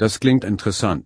Das klingt interessant.